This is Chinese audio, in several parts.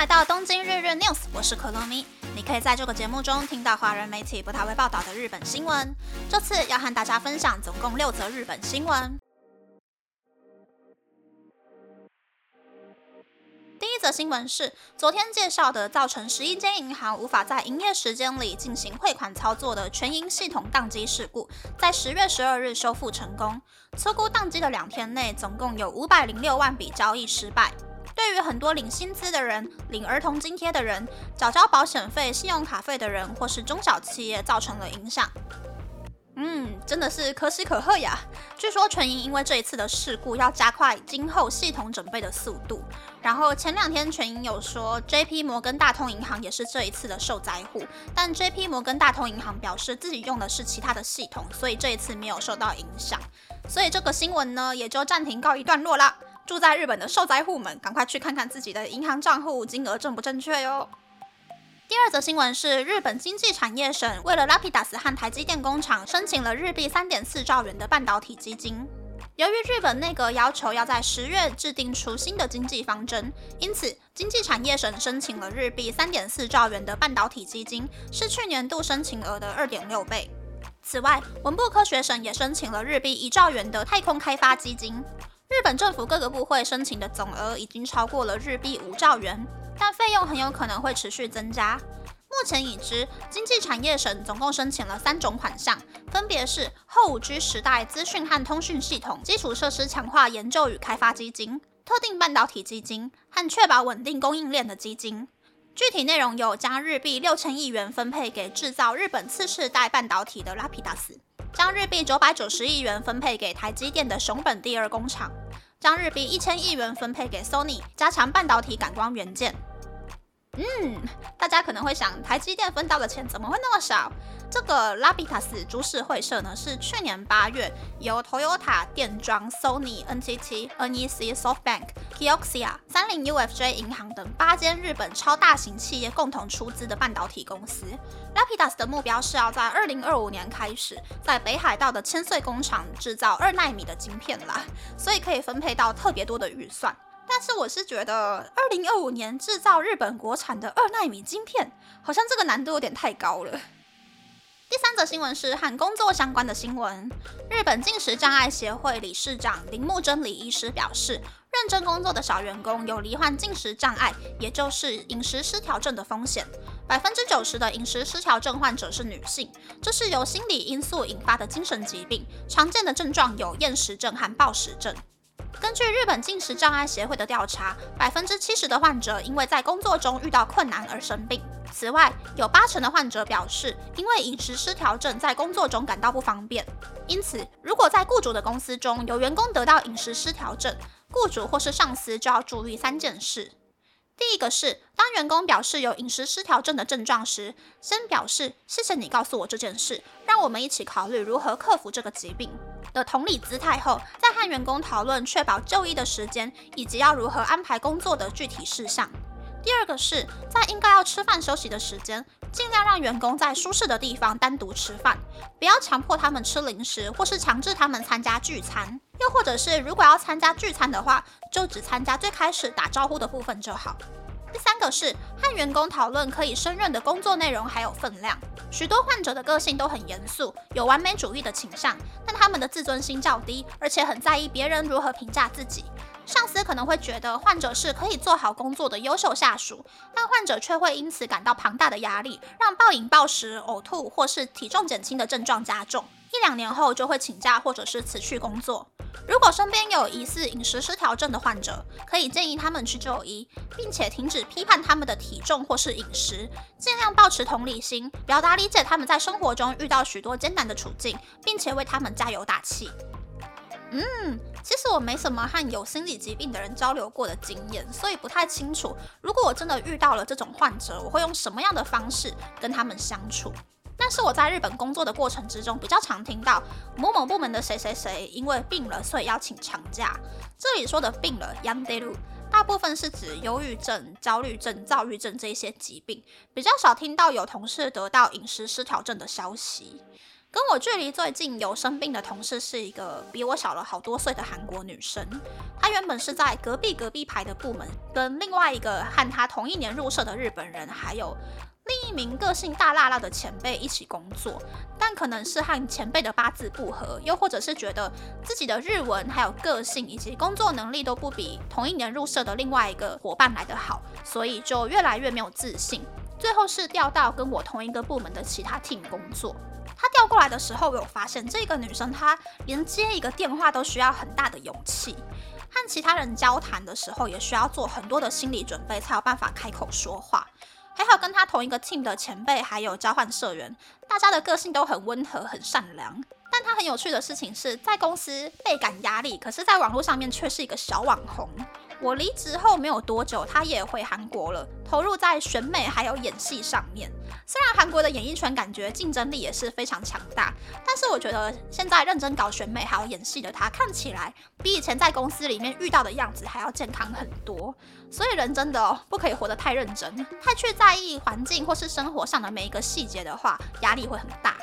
来到东京日日 news，我是可乐咪。你可以在这个节目中听到华人媒体不太会报道的日本新闻。这次要和大家分享总共六则日本新闻。第一则新闻是昨天介绍的，造成十一间银行无法在营业时间里进行汇款操作的全银系统宕机事故，在十月十二日修复成功。粗估宕机的两天内，总共有五百零六万笔交易失败。对于很多领薪资的人、领儿童津贴的人、缴交保险费、信用卡费的人，或是中小企业，造成了影响。嗯，真的是可喜可贺呀！据说全银因为这一次的事故，要加快今后系统准备的速度。然后前两天全银有说，J.P. 摩根大通银行也是这一次的受灾户，但 J.P. 摩根大通银行表示自己用的是其他的系统，所以这一次没有受到影响。所以这个新闻呢，也就暂停告一段落啦。住在日本的受灾户们，赶快去看看自己的银行账户金额正不正确哟。第二则新闻是，日本经济产业省为了 Lapidus 和台积电工厂申请了日币三点四兆元的半导体基金。由于日本内阁要求要在十月制定出新的经济方针，因此经济产业省申请了日币三点四兆元的半导体基金，是去年度申请额的二点六倍。此外，文部科学省也申请了日币一兆元的太空开发基金。日本政府各个部会申请的总额已经超过了日币五兆元，但费用很有可能会持续增加。目前已知，经济产业省总共申请了三种款项，分别是后五 G 时代资讯和通讯系统基础设施强化研究与开发基金、特定半导体基金和确保稳定供应链的基金。具体内容有将日币六千亿元分配给制造日本次世代半导体的拉皮达斯。将日币九百九十亿元分配给台积电的熊本第二工厂，将日币一千亿元分配给 Sony，加强半导体感光元件。嗯，大家可能会想，台积电分到的钱怎么会那么少？这个拉比塔斯株式会社呢，是去年八月由 Toyota 电装、Sony、NTT、NEC、SoftBank、Kioxia、三菱 UFJ 银行等八间日本超大型企业共同出资的半导体公司。拉皮达斯的目标是要在二零二五年开始，在北海道的千岁工厂制造二纳米的晶片啦，所以可以分配到特别多的预算。但是我是觉得，二零二五年制造日本国产的二纳米晶片，好像这个难度有点太高了。第三则新闻是和工作相关的新闻。日本进食障碍协会理事长铃木真理医师表示，认真工作的小员工有罹患进食障碍，也就是饮食失调症的风险。百分之九十的饮食失调症患者是女性，这是由心理因素引发的精神疾病。常见的症状有厌食症和暴食症。根据日本进食障碍协会的调查，百分之七十的患者因为在工作中遇到困难而生病。此外，有八成的患者表示，因为饮食失调症在工作中感到不方便。因此，如果在雇主的公司中有员工得到饮食失调症，雇主或是上司就要注意三件事。第一个是，当员工表示有饮食失调症的症状时，先表示谢谢你告诉我这件事，让我们一起考虑如何克服这个疾病的同理姿态后，看员工讨论确保就医的时间以及要如何安排工作的具体事项。第二个是在应该要吃饭休息的时间，尽量让员工在舒适的地方单独吃饭，不要强迫他们吃零食，或是强制他们参加聚餐。又或者是如果要参加聚餐的话，就只参加最开始打招呼的部分就好。三个是和员工讨论可以胜任的工作内容还有分量。许多患者的个性都很严肃，有完美主义的倾向，但他们的自尊心较低，而且很在意别人如何评价自己。上司可能会觉得患者是可以做好工作的优秀下属，但患者却会因此感到庞大的压力，让暴饮暴食、呕吐或是体重减轻的症状加重。一两年后就会请假或者是辞去工作。如果身边有疑似饮食失调症的患者，可以建议他们去就医，并且停止批判他们的体重或是饮食，尽量保持同理心，表达理解他们在生活中遇到许多艰难的处境，并且为他们加油打气。嗯，其实我没什么和有心理疾病的人交流过的经验，所以不太清楚。如果我真的遇到了这种患者，我会用什么样的方式跟他们相处？但是我在日本工作的过程之中，比较常听到某某部门的谁谁谁因为病了，所以要请长假。这里说的病了 y a n d e r 大部分是指忧郁症、焦虑症、躁郁症这些疾病，比较少听到有同事得到饮食失调症的消息。跟我距离最近有生病的同事是一个比我小了好多岁的韩国女生，她原本是在隔壁隔壁排的部门，跟另外一个和她同一年入社的日本人，还有另一名个性大辣辣的前辈一起工作。但可能是和前辈的八字不合，又或者是觉得自己的日文还有个性以及工作能力都不比同一年入社的另外一个伙伴来得好，所以就越来越没有自信。最后是调到跟我同一个部门的其他 team 工作。他调过来的时候，我有发现这个女生，她连接一个电话都需要很大的勇气，和其他人交谈的时候也需要做很多的心理准备，才有办法开口说话。还好跟他同一个 team 的前辈，还有交换社员，大家的个性都很温和、很善良。但他很有趣的事情是在公司倍感压力，可是在网络上面却是一个小网红。我离职后没有多久，他也回韩国了，投入在选美还有演戏上面。虽然韩国的演艺圈感觉竞争力也是非常强大，但是我觉得现在认真搞选美还有演戏的他，看起来比以前在公司里面遇到的样子还要健康很多。所以人真的哦，不可以活得太认真，太去在意环境或是生活上的每一个细节的话，压力会很大。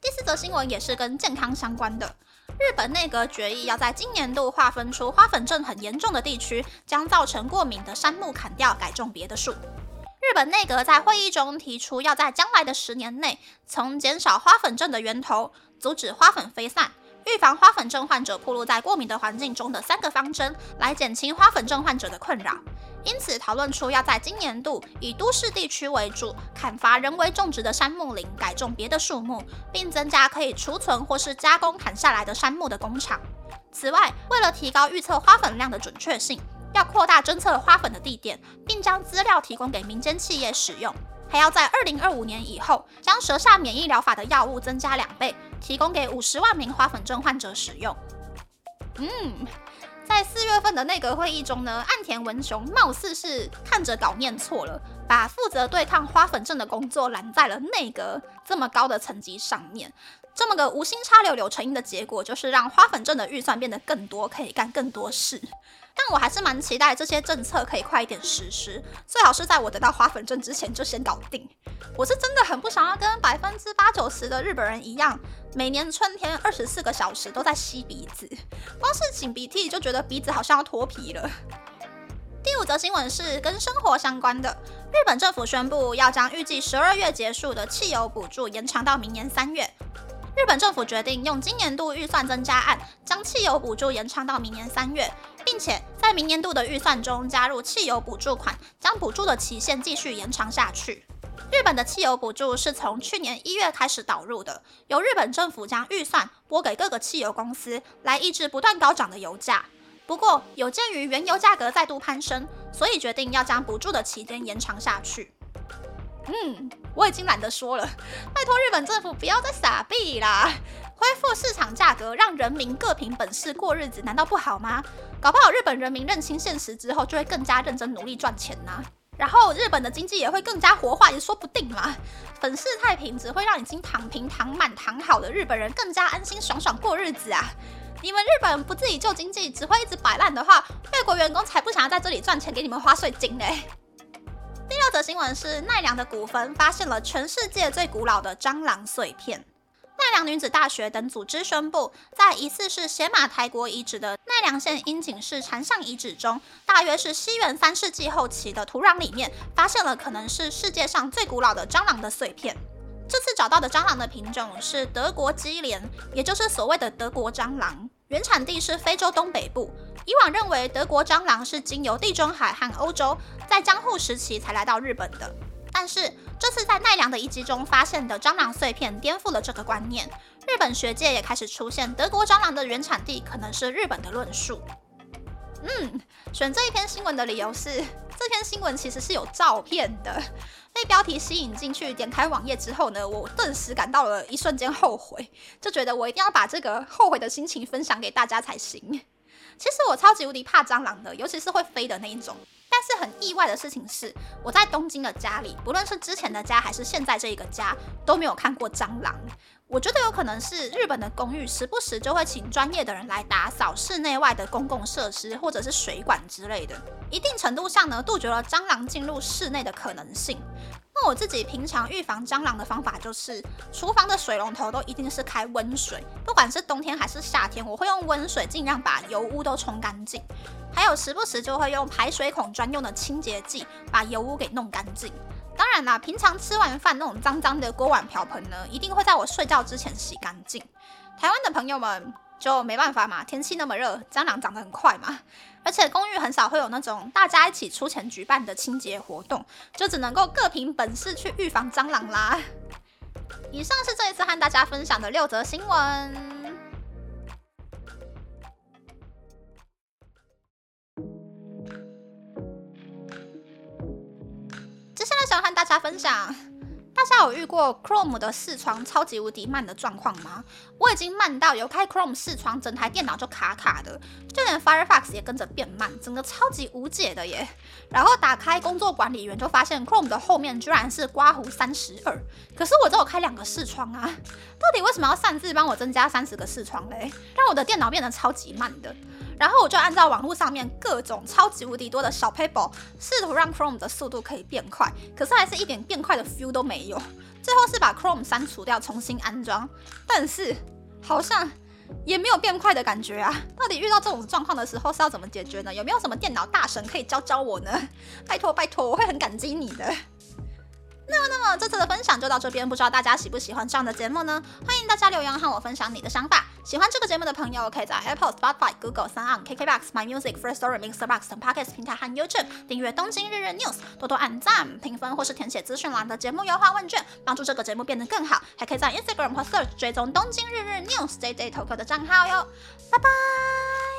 第四则新闻也是跟健康相关的。日本内阁决议要在今年度划分出花粉症很严重的地区，将造成过敏的杉木砍掉，改种别的树。日本内阁在会议中提出，要在将来的十年内，从减少花粉症的源头，阻止花粉飞散，预防花粉症患者暴露在过敏的环境中的三个方针，来减轻花粉症患者的困扰。因此，讨论出要在今年度以都市地区为主，砍伐人为种植的杉木林，改种别的树木，并增加可以储存或是加工砍下来的杉木的工厂。此外，为了提高预测花粉量的准确性，要扩大侦测花粉的地点，并将资料提供给民间企业使用。还要在二零二五年以后，将舌下免疫疗法的药物增加两倍，提供给五十万名花粉症患者使用。嗯。在四月份的内阁会议中呢，岸田文雄貌似是看着稿念错了，把负责对抗花粉症的工作揽在了内阁这么高的层级上面。这么个无心插柳柳成荫的结果，就是让花粉症的预算变得更多，可以干更多事。但我还是蛮期待这些政策可以快一点实施，最好是在我得到花粉症之前就先搞定。我是真的很不想要跟百分之八九十的日本人一样，每年春天二十四个小时都在吸鼻子，光是擤鼻涕就觉得鼻子好像要脱皮了。第五则新闻是跟生活相关的，日本政府宣布要将预计十二月结束的汽油补助延长到明年三月。日本政府决定用今年度预算增加案，将汽油补助延长到明年三月，并且在明年度的预算中加入汽油补助款，将补助的期限继续延长下去。日本的汽油补助是从去年一月开始导入的，由日本政府将预算拨给各个汽油公司，来抑制不断高涨的油价。不过，有鉴于原油价格再度攀升，所以决定要将补助的期间延长下去。嗯，我已经懒得说了，拜托日本政府不要再傻逼啦，恢复市场价格，让人民各凭本事过日子，难道不好吗？搞不好日本人民认清现实之后，就会更加认真努力赚钱呐。然后日本的经济也会更加活化，也说不定嘛。粉饰太平只会让已经躺平、躺满、躺好的日本人更加安心、爽爽过日子啊！你们日本不自己救经济，只会一直摆烂的话，外国员工才不想要在这里赚钱给你们花税金呢。第六则新闻是奈良的古坟发现了全世界最古老的蟑螂碎片。奈良女子大学等组织宣布，在疑似是邪马台国遗址的奈良县樱井市禅上遗址中，大约是西元三世纪后期的土壤里面，发现了可能是世界上最古老的蟑螂的碎片。这次找到的蟑螂的品种是德国基连，也就是所谓的德国蟑螂，原产地是非洲东北部。以往认为德国蟑螂是经由地中海和欧洲，在江户时期才来到日本的。但是这次在奈良的遗迹中发现的蟑螂碎片颠覆了这个观念，日本学界也开始出现德国蟑螂的原产地可能是日本的论述。嗯，选这一篇新闻的理由是，这篇新闻其实是有照片的。被标题吸引进去，点开网页之后呢，我顿时感到了一瞬间后悔，就觉得我一定要把这个后悔的心情分享给大家才行。其实我超级无敌怕蟑螂的，尤其是会飞的那一种。但是很意外的事情是，我在东京的家里，不论是之前的家还是现在这一个家，都没有看过蟑螂。我觉得有可能是日本的公寓时不时就会请专业的人来打扫室内外的公共设施或者是水管之类的，一定程度上呢杜绝了蟑螂进入室内的可能性。那我自己平常预防蟑螂的方法就是，厨房的水龙头都一定是开温水，不管是冬天还是夏天，我会用温水尽量把油污都冲干净。还有时不时就会用排水孔专用的清洁剂把油污给弄干净。当然啦，平常吃完饭那种脏脏的锅碗瓢盆呢，一定会在我睡觉之前洗干净。台湾的朋友们就没办法嘛，天气那么热，蟑螂长得很快嘛。而且公寓很少会有那种大家一起出钱举办的清洁活动，就只能够各凭本事去预防蟑螂啦。以上是这一次和大家分享的六则新闻。接下来想和大家分享。大家有遇过 Chrome 的视窗超级无敌慢的状况吗？我已经慢到有开 Chrome 视窗，整台电脑就卡卡的，就连 Firefox 也跟着变慢，整个超级无解的耶。然后打开工作管理员，就发现 Chrome 的后面居然是刮胡三十二，可是我只有开两个视窗啊，到底为什么要擅自帮我增加三十个视窗嘞？让我的电脑变得超级慢的。然后我就按照网络上面各种超级无敌多的小 paper，试图让 Chrome 的速度可以变快，可是还是一点变快的 feel 都没有。最后是把 Chrome 删除掉，重新安装，但是好像也没有变快的感觉啊！到底遇到这种状况的时候是要怎么解决呢？有没有什么电脑大神可以教教我呢？拜托拜托，我会很感激你的。那么，那么这次的分享就到这边，不知道大家喜不喜欢这样的节目呢？欢迎大家留言和我分享你的想法。喜欢这个节目的朋友，可以在 Apple、Spotify、Google、s o n KKBox、My Music、First Story、Mixer Box 等 Podcast 平台和 YouTube 订阅《东京日日 News》，多多按赞、评分或是填写资讯栏的节目优化问卷，帮助这个节目变得更好。还可以在 Instagram 或 Search 追踪《东京日日 News》JJ Tokyo 的账号哟。拜拜。